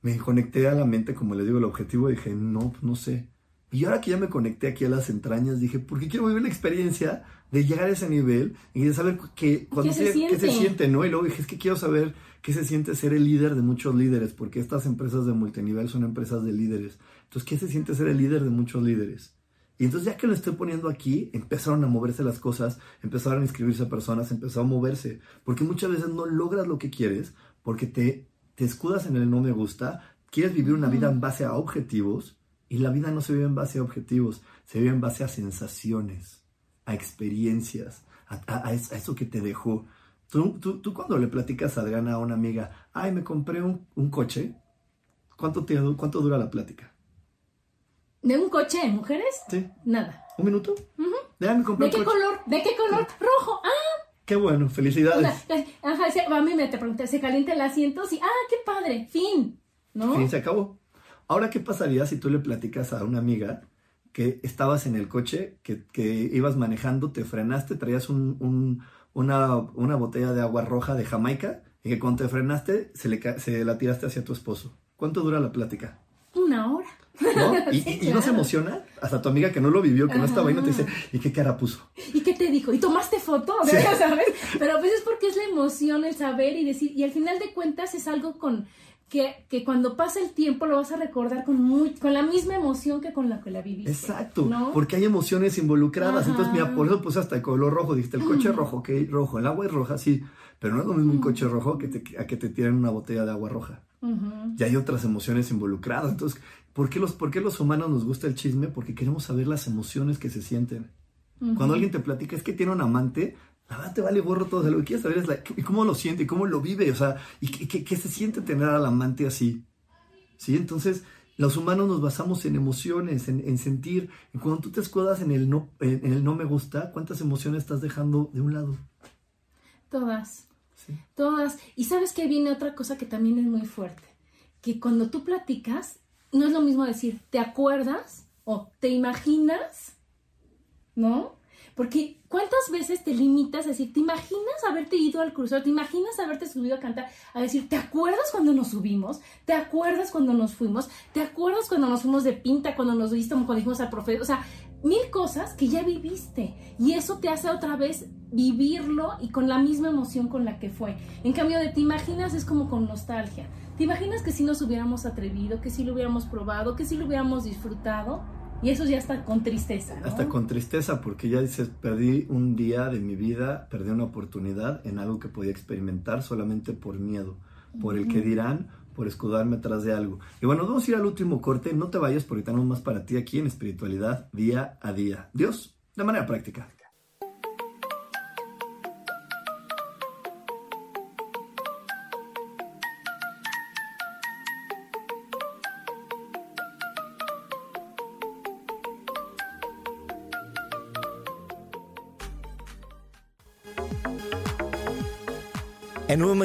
me conecté a la mente, como les digo, el objetivo, dije, no, no sé. Y ahora que ya me conecté aquí a las entrañas, dije, porque quiero vivir la experiencia de llegar a ese nivel y de saber qué, cuando se, siente? qué se siente, ¿no? Y luego dije, es que quiero saber qué se siente ser el líder de muchos líderes, porque estas empresas de multinivel son empresas de líderes. Entonces, ¿qué se siente ser el líder de muchos líderes? Y entonces ya que lo estoy poniendo aquí, empezaron a moverse las cosas, empezaron a inscribirse personas, empezó a moverse, porque muchas veces no logras lo que quieres porque te te escudas en el no me gusta, quieres vivir una vida en base a objetivos y la vida no se vive en base a objetivos, se vive en base a sensaciones, a experiencias, a, eso que te dejó. Tú, tú, cuando le platicas a Adriana a una amiga, ay, me compré un, coche, ¿cuánto, te, ¿cuánto dura la plática? ¿De un coche de mujeres? Sí. Nada. ¿Un minuto? ¿De qué color? ¿De qué color? Rojo. Ah, Qué bueno, felicidades. ajá, a mí me te pregunté, se calienta el asiento, sí, ah, qué padre, fin, ¿no? Fin, se acabó. Ahora, ¿qué pasaría si tú le platicas a una amiga que estabas en el coche, que, ibas manejando, te frenaste, traías un, una, una, botella de agua roja de Jamaica y que cuando te frenaste se, le, se la tiraste hacia tu esposo? ¿Cuánto dura la plática? Una hora. Y, no se emociona, hasta tu amiga que no lo vivió, que no estaba ahí, no te dice, ¿y qué cara puso? ¿Y qué te dijo? ¿Y tomaste foto? ¿sabes? Pero pues es porque es la emoción, el saber y decir, y al final de cuentas es algo con que, que cuando pasa el tiempo lo vas a recordar con, muy, con la misma emoción que con la que la viviste. Exacto, porque hay emociones involucradas. Entonces, mira, por eso puse hasta el color rojo. Dijiste, el coche rojo, que rojo, el agua es roja, sí, pero no es lo mismo un coche rojo que te, a que te tiren una botella de agua roja. Y hay otras emociones involucradas. Entonces, ¿Por qué, los, ¿Por los humanos nos gusta el chisme? Porque queremos saber las emociones que se sienten. Cuando alguien te platica, es que tiene un amante, la verdad te vale gorro todo. lo que quieres saber es la, cómo lo siente, cómo lo vive, o sea, y qué, se siente tener al amante así. ¿Sí? Entonces, los humanos nos basamos en emociones, en, sentir. Y cuando tú te escudas en el, no, en, el no me gusta, ¿cuántas emociones estás dejando de un lado? Todas. Todas. Y sabes que viene otra cosa que también es muy fuerte. Que cuando tú platicas, no es lo mismo decir, ¿te acuerdas? o ¿te imaginas? ¿No? Porque ¿cuántas veces te limitas a decir, ¿te imaginas haberte ido al crucero? ¿Te imaginas haberte subido a cantar? A decir, ¿te acuerdas cuando nos subimos? ¿Te acuerdas cuando nos fuimos? ¿Te acuerdas cuando nos fuimos de pinta, cuando nos viste, cuando dijimos al profeta? O sea, mil cosas que ya viviste. Y eso te hace otra vez vivirlo y con la misma emoción con la que fue. En cambio, de te imaginas es como con nostalgia. ¿Te imaginas que si nos hubiéramos atrevido, que si lo hubiéramos probado, que si lo hubiéramos disfrutado? Y eso ya está con tristeza. ¿no? Hasta con tristeza, porque ya dices, perdí un día de mi vida, perdí una oportunidad en algo que podía experimentar solamente por miedo, por el que dirán, por escudarme atrás de algo. Y bueno, vamos a ir al último corte. No te vayas porque tenemos más para ti aquí en espiritualidad día a día. Dios, de manera práctica.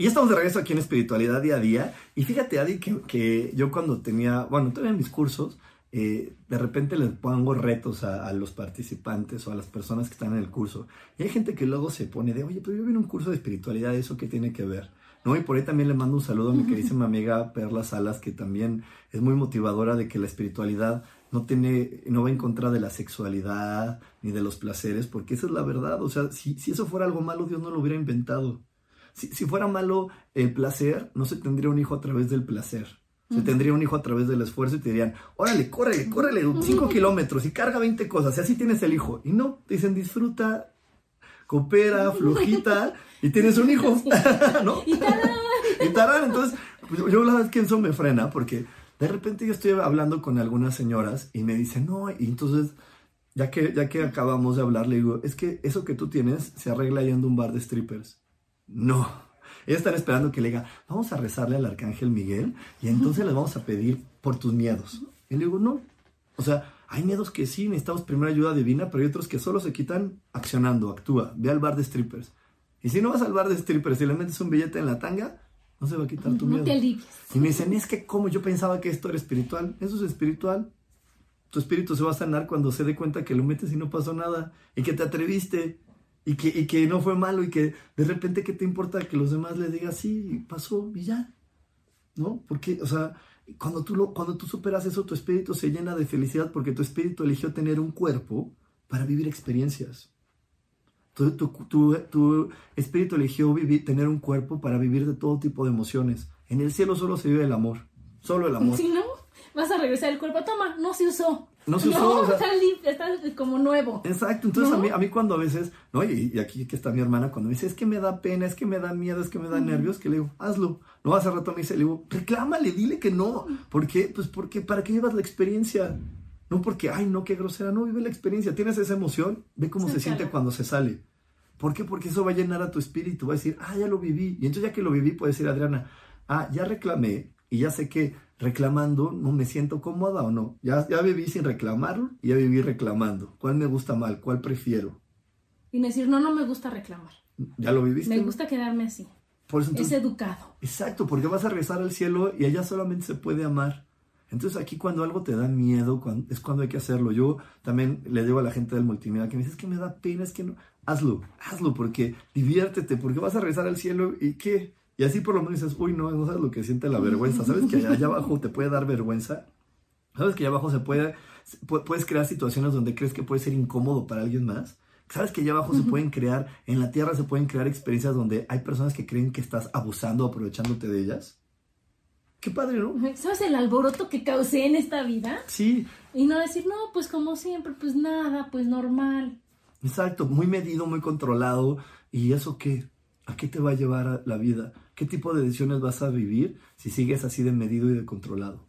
Y estamos de regreso aquí en Espiritualidad Día a Día. Y fíjate, Adi, que, yo cuando tenía, bueno, todavía en mis cursos, eh, de repente les pongo retos a, los participantes o a las personas que están en el curso. Y hay gente que luego se pone de, oye, pero yo a un curso de espiritualidad, ¿eso qué tiene que ver? ¿No? Y por ahí también le mando un saludo a mi queridísima amiga Perla Salas, que también es muy motivadora de que la espiritualidad no tiene, no va en contra de la sexualidad ni de los placeres, porque esa es la verdad. O sea, si, si eso fuera algo malo, Dios no lo hubiera inventado. Si, fuera malo el placer, no se tendría un hijo a través del placer. Se tendría un hijo a través del esfuerzo y te dirían, órale, córrele, córrele 5 kilómetros y carga 20 cosas y así tienes el hijo. Y no, te dicen disfruta, coopera, flojita y tienes un hijo, ¿no? Y tarán. y tarán. Entonces, yo la verdad es que eso me frena porque de repente yo estoy hablando con algunas señoras y me dicen, no, y entonces, ya que, ya que acabamos de hablar, le digo, es que eso que tú tienes se arregla yendo a un bar de strippers. No. Ellos están esperando que le diga, vamos a rezarle al arcángel Miguel y entonces le vamos a pedir por tus miedos. Y le digo, no. O sea, hay miedos que sí necesitamos primera ayuda divina, pero hay otros que solo se quitan accionando, actúa. Ve al bar de strippers. Y si no vas al bar de strippers y le metes un billete en la tanga, no se va a quitar tu miedo. y me dicen, es que como yo pensaba que esto era espiritual. Eso es espiritual. Tu espíritu se va a sanar cuando se dé cuenta que lo metes y no pasó nada. Y que te atreviste y que, que no fue malo y que de repente, ¿qué te importa que los demás les digan, sí, pasó y ya? ¿No? Porque, o sea, cuando tú, lo, cuando tú superas eso, tu espíritu se llena de felicidad porque tu espíritu eligió tener un cuerpo para vivir experiencias. Tu, tu, tu, espíritu eligió vivir, tener un cuerpo para vivir de todo tipo de emociones. En el cielo solo se vive el amor. Solo el amor. Si no, vas a regresar el cuerpo. Toma, no se usó. No se usó. está, está, como nuevo. Exacto. Entonces a, mí, a mí cuando a veces, ¿no? Y, aquí que está mi hermana, cuando me dice, es que me da pena, es que me da miedo, es que me da nervios, que le digo, hazlo. No, hace rato me dice, le digo, reclámale, dile que no. ¿Por qué? Pues porque, ¿para qué llevas la experiencia? No porque, ay, no, qué grosera, no, vive la experiencia. Tienes esa emoción, ve cómo se siente cuando se sale. ¿Por qué? Porque eso va a llenar a tu espíritu, va a decir, ah, ya lo viví. Y entonces ya que lo viví, puede decir Adriana, ah, ya reclamé y ya sé que reclamando no me siento cómoda o no. Ya, ya viví sin reclamarlo y ya viví reclamando. ¿Cuál me gusta mal? ¿Cuál prefiero? Y decir, no, no me gusta reclamar. ¿Ya lo viviste? Me gusta quedarme así. Por eso, es educado. Exacto, porque vas a regresar al cielo y allá solamente se puede amar. Entonces aquí cuando algo te da miedo, es cuando hay que hacerlo. Yo también le digo a la gente del multimedia que me dice, es que me da pena, es que no. Hazlo, hazlo, porque diviértete, porque vas a regresar al cielo y ¿qué? Y así por lo menos dices, uy, no, no sabes lo que siente la vergüenza. ¿Sabes que allá abajo te puede dar vergüenza? ¿Sabes que allá abajo se puede, puedes crear situaciones donde crees que puede ser incómodo para alguien más? ¿Sabes que allá abajo se pueden crear, en la tierra se pueden crear experiencias donde hay personas que creen que estás abusando aprovechándote de ellas? Qué padre, ¿no? ¿Sabes el alboroto que causé en esta vida? Sí. Y no decir, no, pues como siempre, pues nada, pues normal. Exacto, muy medido, muy controlado. ¿Y eso qué? ¿A qué te va a llevar la vida? ¿Qué tipo de decisiones vas a vivir si sigues así de medido y de controlado?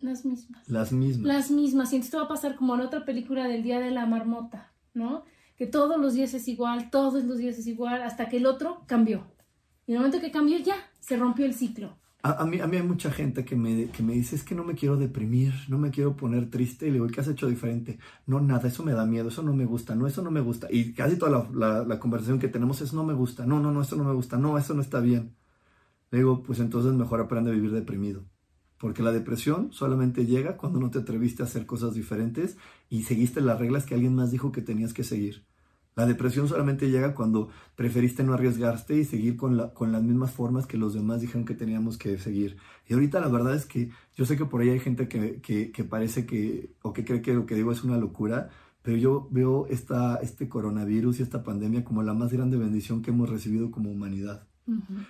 Las mismas. Las mismas. Las mismas. Y entonces te va a pasar como en otra película del Día de la Marmota, ¿no? Que todos los días es igual, todos los días es igual, hasta que el otro cambió. Y en el momento que cambió, ya, se rompió el ciclo. A, mí, a mí hay mucha gente que me, que me dice, es que no me quiero deprimir, no me quiero poner triste. Y le digo, ¿qué has hecho diferente? No, nada, eso me da miedo, eso no me gusta, no, eso no me gusta. Y casi toda la, la, conversación que tenemos es, no me gusta, no, no, no, eso no me gusta, no, eso no está bien. Le digo, pues entonces mejor aprende a vivir deprimido. Porque la depresión solamente llega cuando no te atreviste a hacer cosas diferentes y seguiste las reglas que alguien más dijo que tenías que seguir. La depresión solamente llega cuando preferiste no arriesgarte y seguir con, con las mismas formas que los demás dijeron que teníamos que seguir. Y ahorita la verdad es que yo sé que por ahí hay gente que, que, parece que, o que cree que lo que digo es una locura, pero yo veo esta, este coronavirus y esta pandemia como la más grande bendición que hemos recibido como humanidad.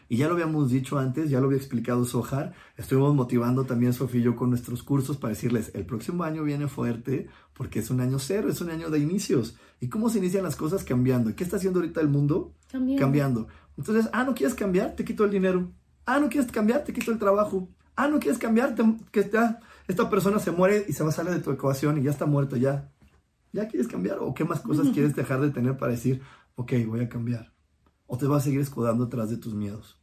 Y ya lo habíamos dicho antes, ya lo había explicado Sojar, estuvimos motivando también Sofía y yo con nuestros cursos para decirles, el próximo año viene fuerte porque es un año cero, es un año de inicios. ¿Y cómo se inician las cosas cambiando? ¿Y qué está haciendo ahorita el mundo? Cambiando. Entonces, ah, no quieres cambiar, te quito el dinero. Ah, no quieres cambiar, te quito el trabajo. Ah, no quieres cambiar, que esta, esta persona se muere y se va a salir de tu ecuación y ya está muerto ya. ¿Ya quieres cambiar? ¿O qué más cosas quieres dejar de tener para decir, ok, voy a cambiar? O te vas a seguir escudando atrás de tus miedos.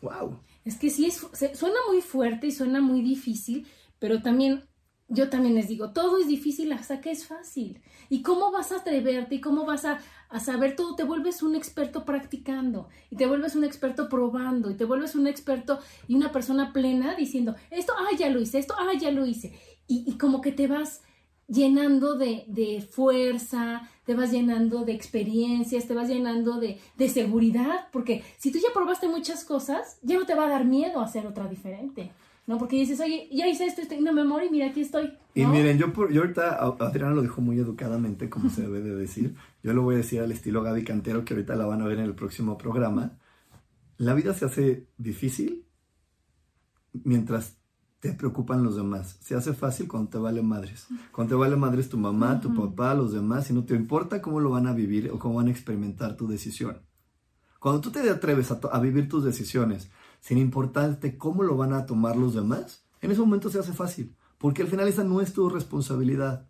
¡Wow! Es que sí, es, suena muy fuerte y suena muy difícil, pero también, yo también les digo, todo es difícil hasta que es fácil. ¿Y cómo vas a atreverte y cómo vas a, a saber todo? Te vuelves un experto practicando y te vuelves un experto probando y te vuelves un experto y una persona plena diciendo, esto, ah, ya lo hice, esto, ah, ya lo hice. Y, y como que te vas llenando de, de, fuerza, te vas llenando de experiencias, te vas llenando de, de, seguridad, porque si tú ya probaste muchas cosas, ya no te va a dar miedo hacer otra diferente, ¿no? Porque dices, oye, ya hice esto, estoy en memoria y mira, aquí estoy. Y miren, yo, por, yo ahorita, Adriana lo dijo muy educadamente, como se debe de decir, yo lo voy a decir al estilo Gaby Cantero, que ahorita la van a ver en el próximo programa, la vida se hace difícil mientras te preocupan los demás. Se hace fácil cuando te vale madres. Cuando te vale madres tu mamá, tu papá, los demás, y no te importa cómo lo van a vivir o cómo van a experimentar tu decisión. Cuando tú te atreves a, vivir tus decisiones sin importarte cómo lo van a tomar los demás, en ese momento se hace fácil, porque al final esa no es tu responsabilidad.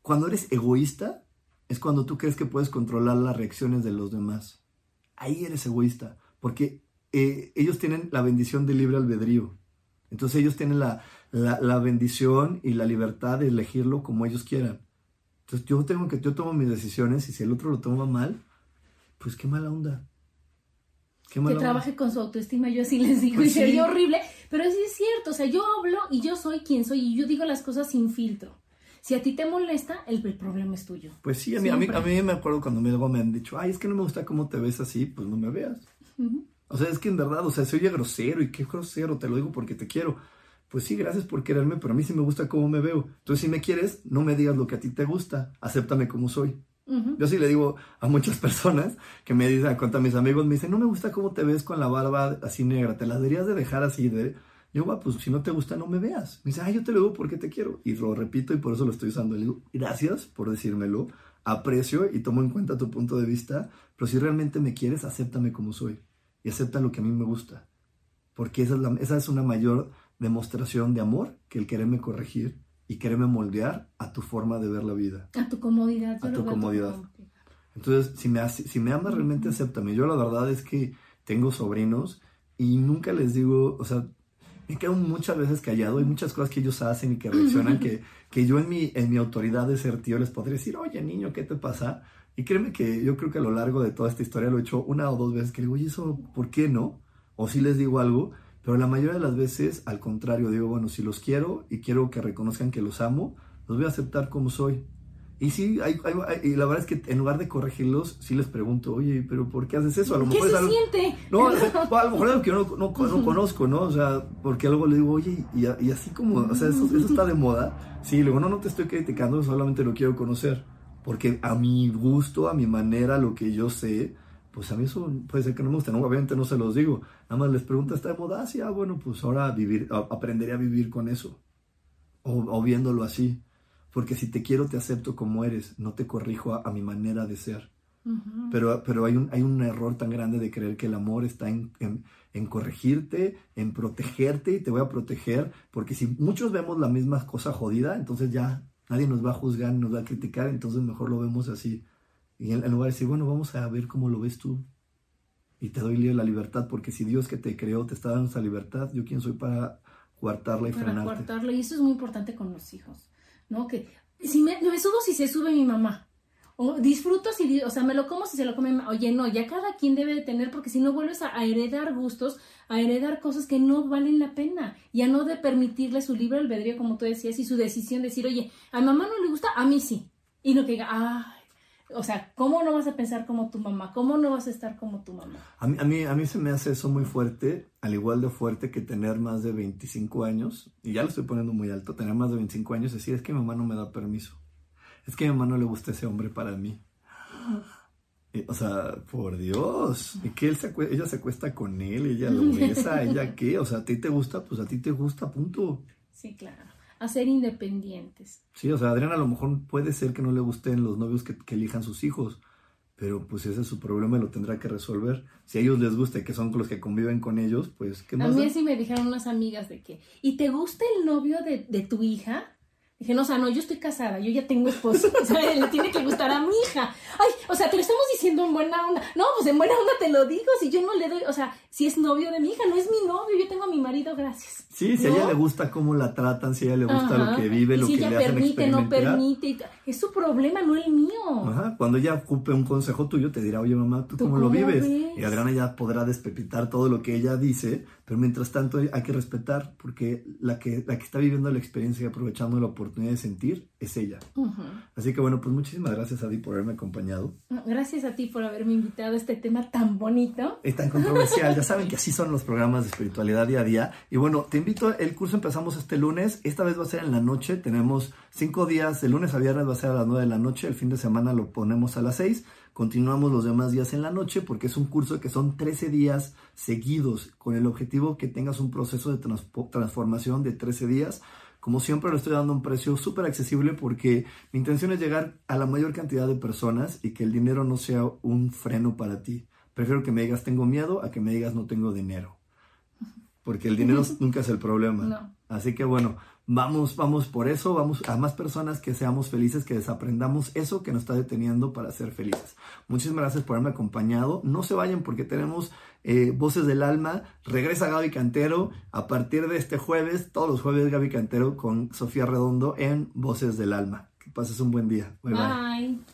Cuando eres egoísta, es cuando tú crees que puedes controlar las reacciones de los demás. Ahí eres egoísta, porque eh, ellos tienen la bendición del libre albedrío. Entonces ellos tienen la, bendición y la libertad de elegirlo como ellos quieran. Entonces yo tengo que, yo tomo mis decisiones y si el otro lo toma mal, pues qué mala onda. que trabaje con su autoestima, yo así les digo, pues y sería horrible, pero sí es cierto, o sea, yo hablo y yo soy quien soy y yo digo las cosas sin filtro. Si a ti te molesta, el, problema es tuyo. Pues sí, a mí, a mí, a, mí, me acuerdo cuando me, me han dicho, ay, es que no me gusta cómo te ves así, pues no me veas. O sea, es que en verdad, o sea, se oye grosero y qué grosero, te lo digo porque te quiero. Pues sí, gracias por quererme, pero a mí sí me gusta cómo me veo. Entonces, si me quieres, no me digas lo que a ti te gusta, acéptame como soy. Yo sí le digo a muchas personas que me dicen, a mis amigos, me dicen, no me gusta cómo te ves con la barba así negra, te la deberías de dejar así de... Yo, va, pues si no te gusta, no me veas. Me dice, ah, yo te lo digo porque te quiero. Y lo repito y por eso lo estoy usando. Le digo, gracias por decírmelo, aprecio y tomo en cuenta tu punto de vista, pero si realmente me quieres, acéptame como soy y acepta lo que a mí me gusta. Porque esa es, esa es una mayor demostración de amor que el quererme corregir y quererme moldear a tu forma de ver la vida. A tu comodidad. A tu comodidad. Entonces, si me, si me amas, realmente acéptame. Yo la verdad es que tengo sobrinos y nunca les digo, o sea, me quedo muchas veces callado. Hay muchas cosas que ellos hacen y que reaccionan que, que yo en mi, en mi autoridad de ser tío les podría decir, oye niño, ¿qué te pasa? Y créeme que yo creo que a lo largo de toda esta historia lo he hecho una o dos veces que digo, oye, eso, ¿por qué no? O si les digo algo, pero la mayoría de las veces, al contrario, digo, bueno, si los quiero y quiero que reconozcan que los amo, los voy a aceptar como soy. Y sí, hay, y la verdad es que en lugar de corregirlos, sí les pregunto, oye, pero ¿por qué haces eso? A lo mejor ¿Qué se siente? No, a lo mejor es algo que yo no, no, conozco, ¿no? O sea, porque luego le digo, oye, y, y así como, o sea, eso, eso, está de moda. Sí, luego, no, no te estoy criticando, solamente lo quiero conocer. Porque a mi gusto, a mi manera, lo que yo sé, pues a mí eso puede ser que no me guste, no, obviamente no se los digo. Nada más les pregunto, ¿está de moda? Ah, sí, ah, bueno, pues ahora vivir, aprenderé a vivir con eso. O, viéndolo así. Porque si te quiero, te acepto como eres, no te corrijo a, mi manera de ser. pero, pero hay, un, hay un error tan grande de creer que el amor está en, en, corregirte, en protegerte y te voy a proteger, porque si muchos vemos la misma cosa jodida, entonces ya nadie nos va a juzgar, nos va a criticar, entonces mejor lo vemos así. Y en, lugar de decir, bueno, vamos a ver cómo lo ves tú. Y te doy la libertad, porque si Dios que te creó te está dando esa libertad, yo quién soy para coartarla y para frenarte. Coartarla, y eso es muy importante con los hijos, ¿no? Que si me, me subo si se sube mi mamá, o disfruto si, o sea, me lo como si se lo come. Oye, no, ya cada quien debe de tener, porque si no vuelves a, heredar gustos, a heredar cosas que no valen la pena, y a no de permitirle su libre albedrío, como tú decías, y su decisión de decir, oye, a mamá no le gusta, a mí sí. Y no que diga, ay, o sea, ¿cómo no vas a pensar como tu mamá? ¿Cómo no vas a estar como tu mamá? A mí, a mí, a mí se me hace eso muy fuerte, al igual de fuerte que tener más de 25 años, y ya lo estoy poniendo muy alto, tener más de 25 años, decir, es que mi mamá no me da permiso es que a mi mamá no le gusta ese hombre para mí. o sea, por Dios, que él se ella se acuesta con él, ella lo besa, ella qué, o sea, a ti te gusta, pues a ti te gusta, punto. Sí, claro, a ser independientes. Sí, o sea, Adriana a lo mejor puede ser que no le gusten los novios que, elijan sus hijos, pero pues ese es su problema y lo tendrá que resolver. Si a ellos les gusta y que son los que conviven con ellos, pues ¿qué más? A mí sí me dijeron unas amigas de que, ¿y te gusta el novio de, de tu hija? Dije, no, o sea, no, yo estoy casada, yo ya tengo esposo. O sea, le tiene que gustar a mi hija. Ay, o sea, te lo estamos diciendo en buena onda. No, pues en buena onda te lo digo. Si yo no le doy, o sea, si es novio de mi hija, no es mi novio, yo tengo a mi marido, gracias. Sí, si a ella le gusta cómo la tratan, si a ella le gusta lo que vive, lo que le hacen permite, no permite, es su problema, no el mío. Ajá, cuando ella ocupe un consejo tuyo, te dirá, oye mamá, ¿tú, cómo, lo vives? Y Adriana ya podrá despepitar todo lo que ella dice, pero mientras tanto hay que respetar, porque la que, la que está viviendo la experiencia y aprovechando la oportunidad de sentir es ella. Así que bueno, pues muchísimas gracias a ti por haberme acompañado. Gracias a ti por haberme invitado a este tema tan bonito. Es tan controversial, ya saben que así son los programas de espiritualidad día a día. Y bueno, te invito, el curso empezamos este lunes, esta vez va a ser en la noche, tenemos cinco días, de lunes a viernes va a ser a las nueve de la noche, el fin de semana lo ponemos a las seis. Continuamos los demás días en la noche porque es un curso que son 13 días seguidos con el objetivo que tengas un proceso de transformación de 13 días como siempre le estoy dando un precio súper accesible porque mi intención es llegar a la mayor cantidad de personas y que el dinero no sea un freno para ti. Prefiero que me digas tengo miedo a que me digas no tengo dinero. Porque el dinero nunca es el problema. Así que bueno, Vamos, vamos por eso, vamos a más personas que seamos felices, que desaprendamos eso que nos está deteniendo para ser felices. Muchísimas gracias por haberme acompañado. No se vayan porque tenemos eh, Voces del Alma. Regresa Gaby Cantero a partir de este jueves, todos los jueves Gaby Cantero con Sofía Redondo en Voces del Alma. Que pases un buen día. bye. bye.